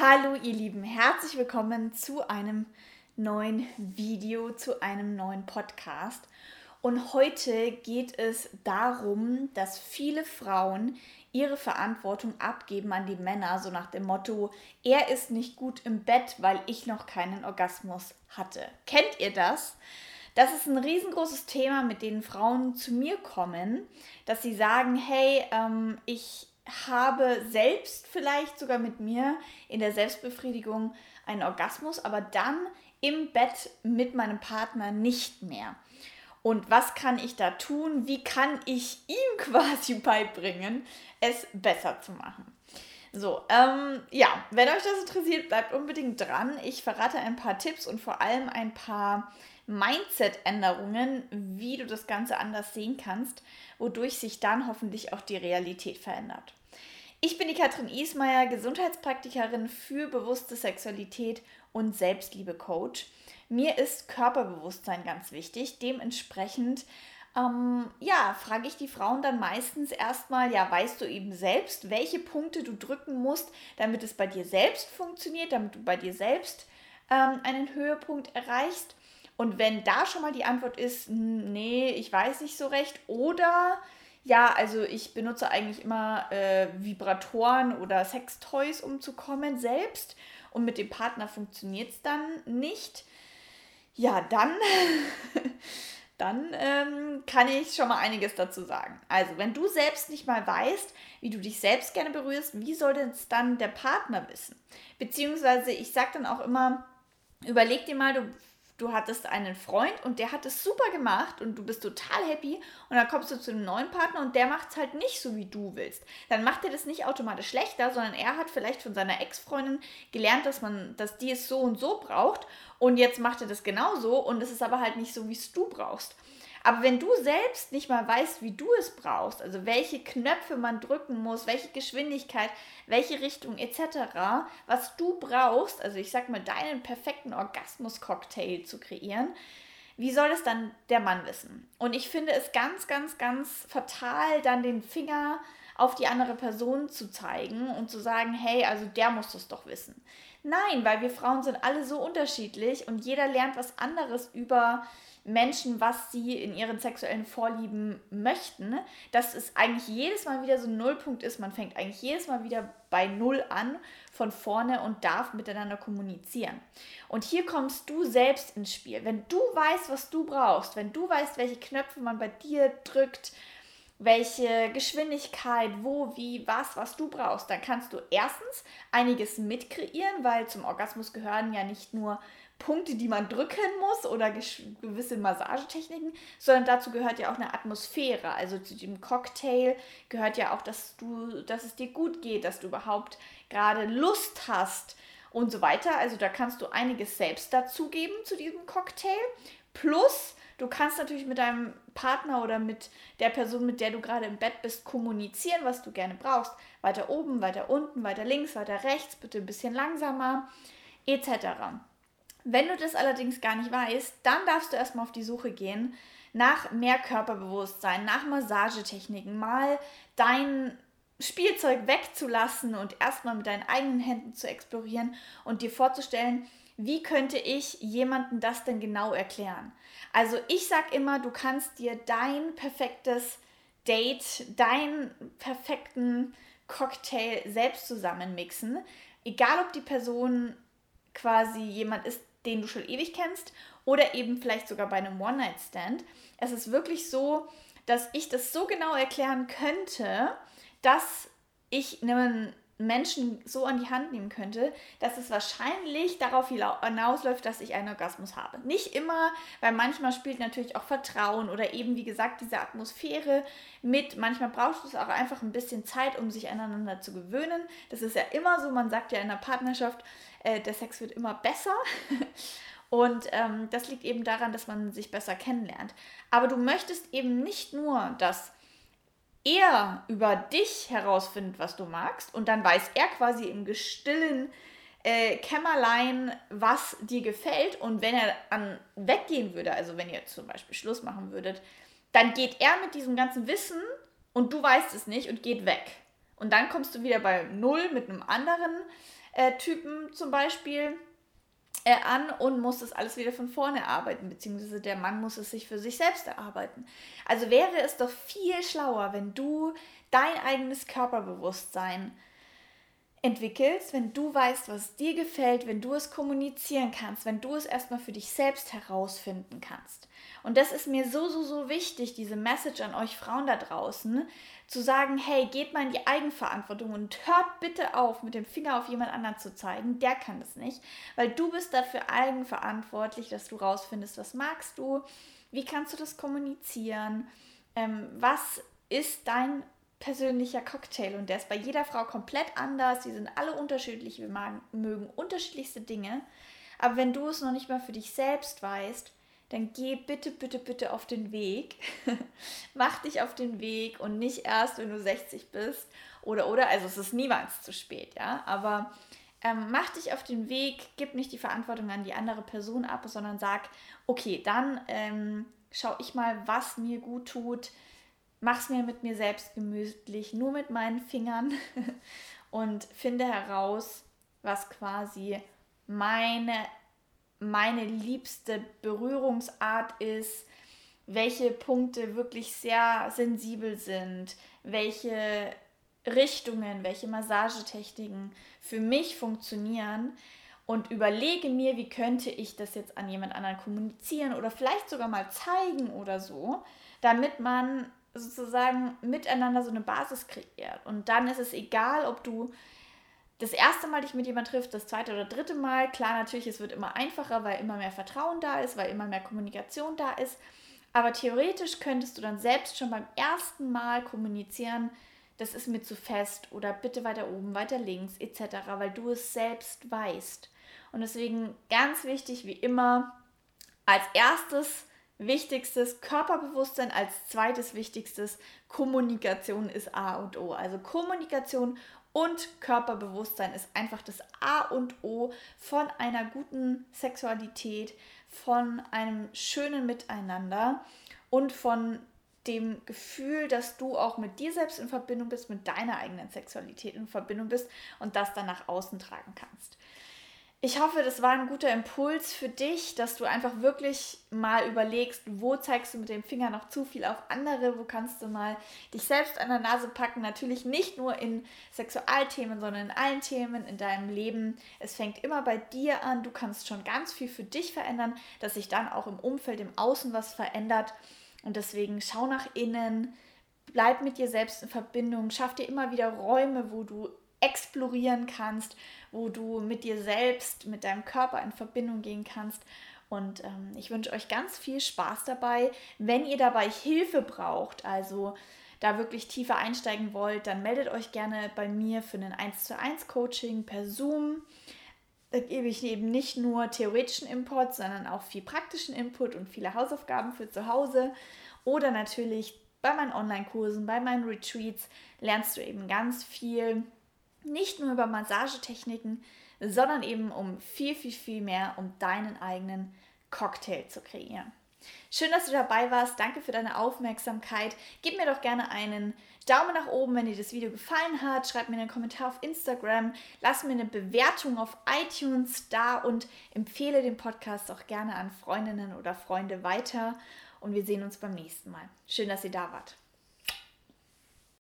Hallo ihr Lieben, herzlich willkommen zu einem neuen Video, zu einem neuen Podcast. Und heute geht es darum, dass viele Frauen ihre Verantwortung abgeben an die Männer, so nach dem Motto, er ist nicht gut im Bett, weil ich noch keinen Orgasmus hatte. Kennt ihr das? Das ist ein riesengroßes Thema, mit dem Frauen zu mir kommen, dass sie sagen, hey, ähm, ich habe selbst vielleicht sogar mit mir in der Selbstbefriedigung einen Orgasmus, aber dann im Bett mit meinem Partner nicht mehr. Und was kann ich da tun? Wie kann ich ihm quasi beibringen, es besser zu machen? So, ähm, ja, wenn euch das interessiert, bleibt unbedingt dran. Ich verrate ein paar Tipps und vor allem ein paar Mindset-Änderungen, wie du das Ganze anders sehen kannst, wodurch sich dann hoffentlich auch die Realität verändert. Ich bin die Katrin Ismaier, Gesundheitspraktikerin für bewusste Sexualität und Selbstliebe-Coach. Mir ist Körperbewusstsein ganz wichtig. Dementsprechend ähm, ja, frage ich die Frauen dann meistens erstmal, ja, weißt du eben selbst, welche Punkte du drücken musst, damit es bei dir selbst funktioniert, damit du bei dir selbst ähm, einen Höhepunkt erreichst. Und wenn da schon mal die Antwort ist, nee, ich weiß nicht so recht, oder ja, also ich benutze eigentlich immer äh, Vibratoren oder Sextoys, um zu kommen selbst. Und mit dem Partner funktioniert es dann nicht. Ja, dann, dann ähm, kann ich schon mal einiges dazu sagen. Also, wenn du selbst nicht mal weißt, wie du dich selbst gerne berührst, wie soll es dann der Partner wissen? Beziehungsweise, ich sage dann auch immer, überleg dir mal, du du hattest einen Freund und der hat es super gemacht und du bist total happy und dann kommst du zu einem neuen Partner und der macht es halt nicht so, wie du willst. Dann macht er das nicht automatisch schlechter, sondern er hat vielleicht von seiner Ex-Freundin gelernt, dass man, dass die es so und so braucht und jetzt macht er das genauso und es ist aber halt nicht so, wie es du brauchst. Aber wenn du selbst nicht mal weißt, wie du es brauchst, also welche Knöpfe man drücken muss, welche Geschwindigkeit, welche Richtung etc., was du brauchst, also ich sag mal, deinen perfekten Orgasmus-Cocktail zu kreieren, wie soll es dann der Mann wissen? Und ich finde es ganz, ganz, ganz fatal, dann den Finger auf die andere Person zu zeigen und zu sagen, hey, also der muss das doch wissen. Nein, weil wir Frauen sind alle so unterschiedlich und jeder lernt was anderes über Menschen, was sie in ihren sexuellen Vorlieben möchten, dass es eigentlich jedes Mal wieder so ein Nullpunkt ist. Man fängt eigentlich jedes Mal wieder bei Null an, von vorne und darf miteinander kommunizieren. Und hier kommst du selbst ins Spiel. Wenn du weißt, was du brauchst, wenn du weißt, welche Knöpfe man bei dir drückt, welche Geschwindigkeit, wo, wie, was, was du brauchst, dann kannst du erstens einiges mitkreieren, weil zum Orgasmus gehören ja nicht nur Punkte, die man drücken muss oder gewisse Massagetechniken, sondern dazu gehört ja auch eine Atmosphäre. Also zu dem Cocktail gehört ja auch, dass du, dass es dir gut geht, dass du überhaupt gerade Lust hast und so weiter. Also da kannst du einiges selbst dazugeben zu diesem Cocktail. Plus, du kannst natürlich mit deinem Partner oder mit der Person, mit der du gerade im Bett bist, kommunizieren, was du gerne brauchst. Weiter oben, weiter unten, weiter links, weiter rechts, bitte ein bisschen langsamer, etc. Wenn du das allerdings gar nicht weißt, dann darfst du erstmal auf die Suche gehen nach mehr Körperbewusstsein, nach Massagetechniken, mal dein Spielzeug wegzulassen und erstmal mit deinen eigenen Händen zu explorieren und dir vorzustellen, wie könnte ich jemandem das denn genau erklären? Also ich sag immer, du kannst dir dein perfektes Date, deinen perfekten Cocktail selbst zusammenmixen, egal ob die Person quasi jemand ist, den du schon ewig kennst oder eben vielleicht sogar bei einem One-Night-Stand. Es ist wirklich so, dass ich das so genau erklären könnte, dass ich einen Menschen so an die Hand nehmen könnte, dass es wahrscheinlich darauf hinausläuft, dass ich einen Orgasmus habe. Nicht immer, weil manchmal spielt natürlich auch Vertrauen oder eben, wie gesagt, diese Atmosphäre mit. Manchmal braucht es auch einfach ein bisschen Zeit, um sich aneinander zu gewöhnen. Das ist ja immer so, man sagt ja in der Partnerschaft, äh, der Sex wird immer besser. Und ähm, das liegt eben daran, dass man sich besser kennenlernt. Aber du möchtest eben nicht nur, dass er über dich herausfindet, was du magst, und dann weiß er quasi im gestillen äh, Kämmerlein, was dir gefällt. Und wenn er an weggehen würde, also wenn ihr zum Beispiel Schluss machen würdet, dann geht er mit diesem ganzen Wissen und du weißt es nicht und geht weg. Und dann kommst du wieder bei Null mit einem anderen äh, Typen zum Beispiel äh, an und muss das alles wieder von vorne arbeiten, beziehungsweise der Mann muss es sich für sich selbst erarbeiten. Also wäre es doch viel schlauer, wenn du dein eigenes Körperbewusstsein entwickelst, wenn du weißt, was dir gefällt, wenn du es kommunizieren kannst, wenn du es erstmal für dich selbst herausfinden kannst. Und das ist mir so, so, so wichtig, diese Message an euch Frauen da draußen, zu sagen, hey, geht mal in die Eigenverantwortung und hört bitte auf, mit dem Finger auf jemand anderen zu zeigen, der kann das nicht, weil du bist dafür eigenverantwortlich, dass du rausfindest, was magst du, wie kannst du das kommunizieren, ähm, was ist dein persönlicher Cocktail und der ist bei jeder Frau komplett anders. Die sind alle unterschiedlich, wir mögen unterschiedlichste Dinge. Aber wenn du es noch nicht mal für dich selbst weißt, dann geh bitte, bitte, bitte auf den Weg. Mach dich auf den Weg und nicht erst, wenn du 60 bist oder, oder, also es ist niemals zu spät, ja, aber ähm, mach dich auf den Weg, gib nicht die Verantwortung an die andere Person ab, sondern sag, okay, dann ähm, schau ich mal, was mir gut tut, mach's mir mit mir selbst gemütlich, nur mit meinen Fingern und finde heraus, was quasi meine, meine liebste Berührungsart ist, welche Punkte wirklich sehr sensibel sind, welche Richtungen, welche Massagetechniken für mich funktionieren und überlege mir, wie könnte ich das jetzt an jemand anderen kommunizieren oder vielleicht sogar mal zeigen oder so, damit man sozusagen miteinander so eine Basis kreiert. Und dann ist es egal, ob du das erste Mal dich mit jemandem triffst, das zweite oder dritte Mal. Klar, natürlich, es wird immer einfacher, weil immer mehr Vertrauen da ist, weil immer mehr Kommunikation da ist. Aber theoretisch könntest du dann selbst schon beim ersten Mal kommunizieren, das ist mir zu fest oder bitte weiter oben, weiter links etc., weil du es selbst weißt. Und deswegen ganz wichtig, wie immer, als erstes wichtigstes Körperbewusstsein, als zweites wichtigstes Kommunikation ist A und O. Also Kommunikation und Körperbewusstsein ist einfach das A und O von einer guten Sexualität, von einem schönen Miteinander und von dem Gefühl, dass du auch mit dir selbst in Verbindung bist, mit deiner eigenen Sexualität in Verbindung bist und das dann nach außen tragen kannst. Ich hoffe, das war ein guter Impuls für dich, dass du einfach wirklich mal überlegst, wo zeigst du mit dem Finger noch zu viel auf andere, wo kannst du mal dich selbst an der Nase packen. Natürlich nicht nur in Sexualthemen, sondern in allen Themen in deinem Leben. Es fängt immer bei dir an. Du kannst schon ganz viel für dich verändern, dass sich dann auch im Umfeld, im Außen was verändert. Und deswegen schau nach innen, bleib mit dir selbst in Verbindung, schaff dir immer wieder Räume, wo du explorieren kannst, wo du mit dir selbst, mit deinem Körper in Verbindung gehen kannst. Und ähm, ich wünsche euch ganz viel Spaß dabei. Wenn ihr dabei Hilfe braucht, also da wirklich tiefer einsteigen wollt, dann meldet euch gerne bei mir für ein 1 zu 1 Coaching per Zoom. Da gebe ich eben nicht nur theoretischen Input, sondern auch viel praktischen Input und viele Hausaufgaben für zu Hause. Oder natürlich bei meinen Online-Kursen, bei meinen Retreats lernst du eben ganz viel nicht nur über Massagetechniken, sondern eben um viel, viel, viel mehr, um deinen eigenen Cocktail zu kreieren. Schön, dass du dabei warst. Danke für deine Aufmerksamkeit. Gib mir doch gerne einen Daumen nach oben, wenn dir das Video gefallen hat. Schreib mir einen Kommentar auf Instagram. Lass mir eine Bewertung auf iTunes da und empfehle den Podcast auch gerne an Freundinnen oder Freunde weiter. Und wir sehen uns beim nächsten Mal. Schön, dass ihr da wart.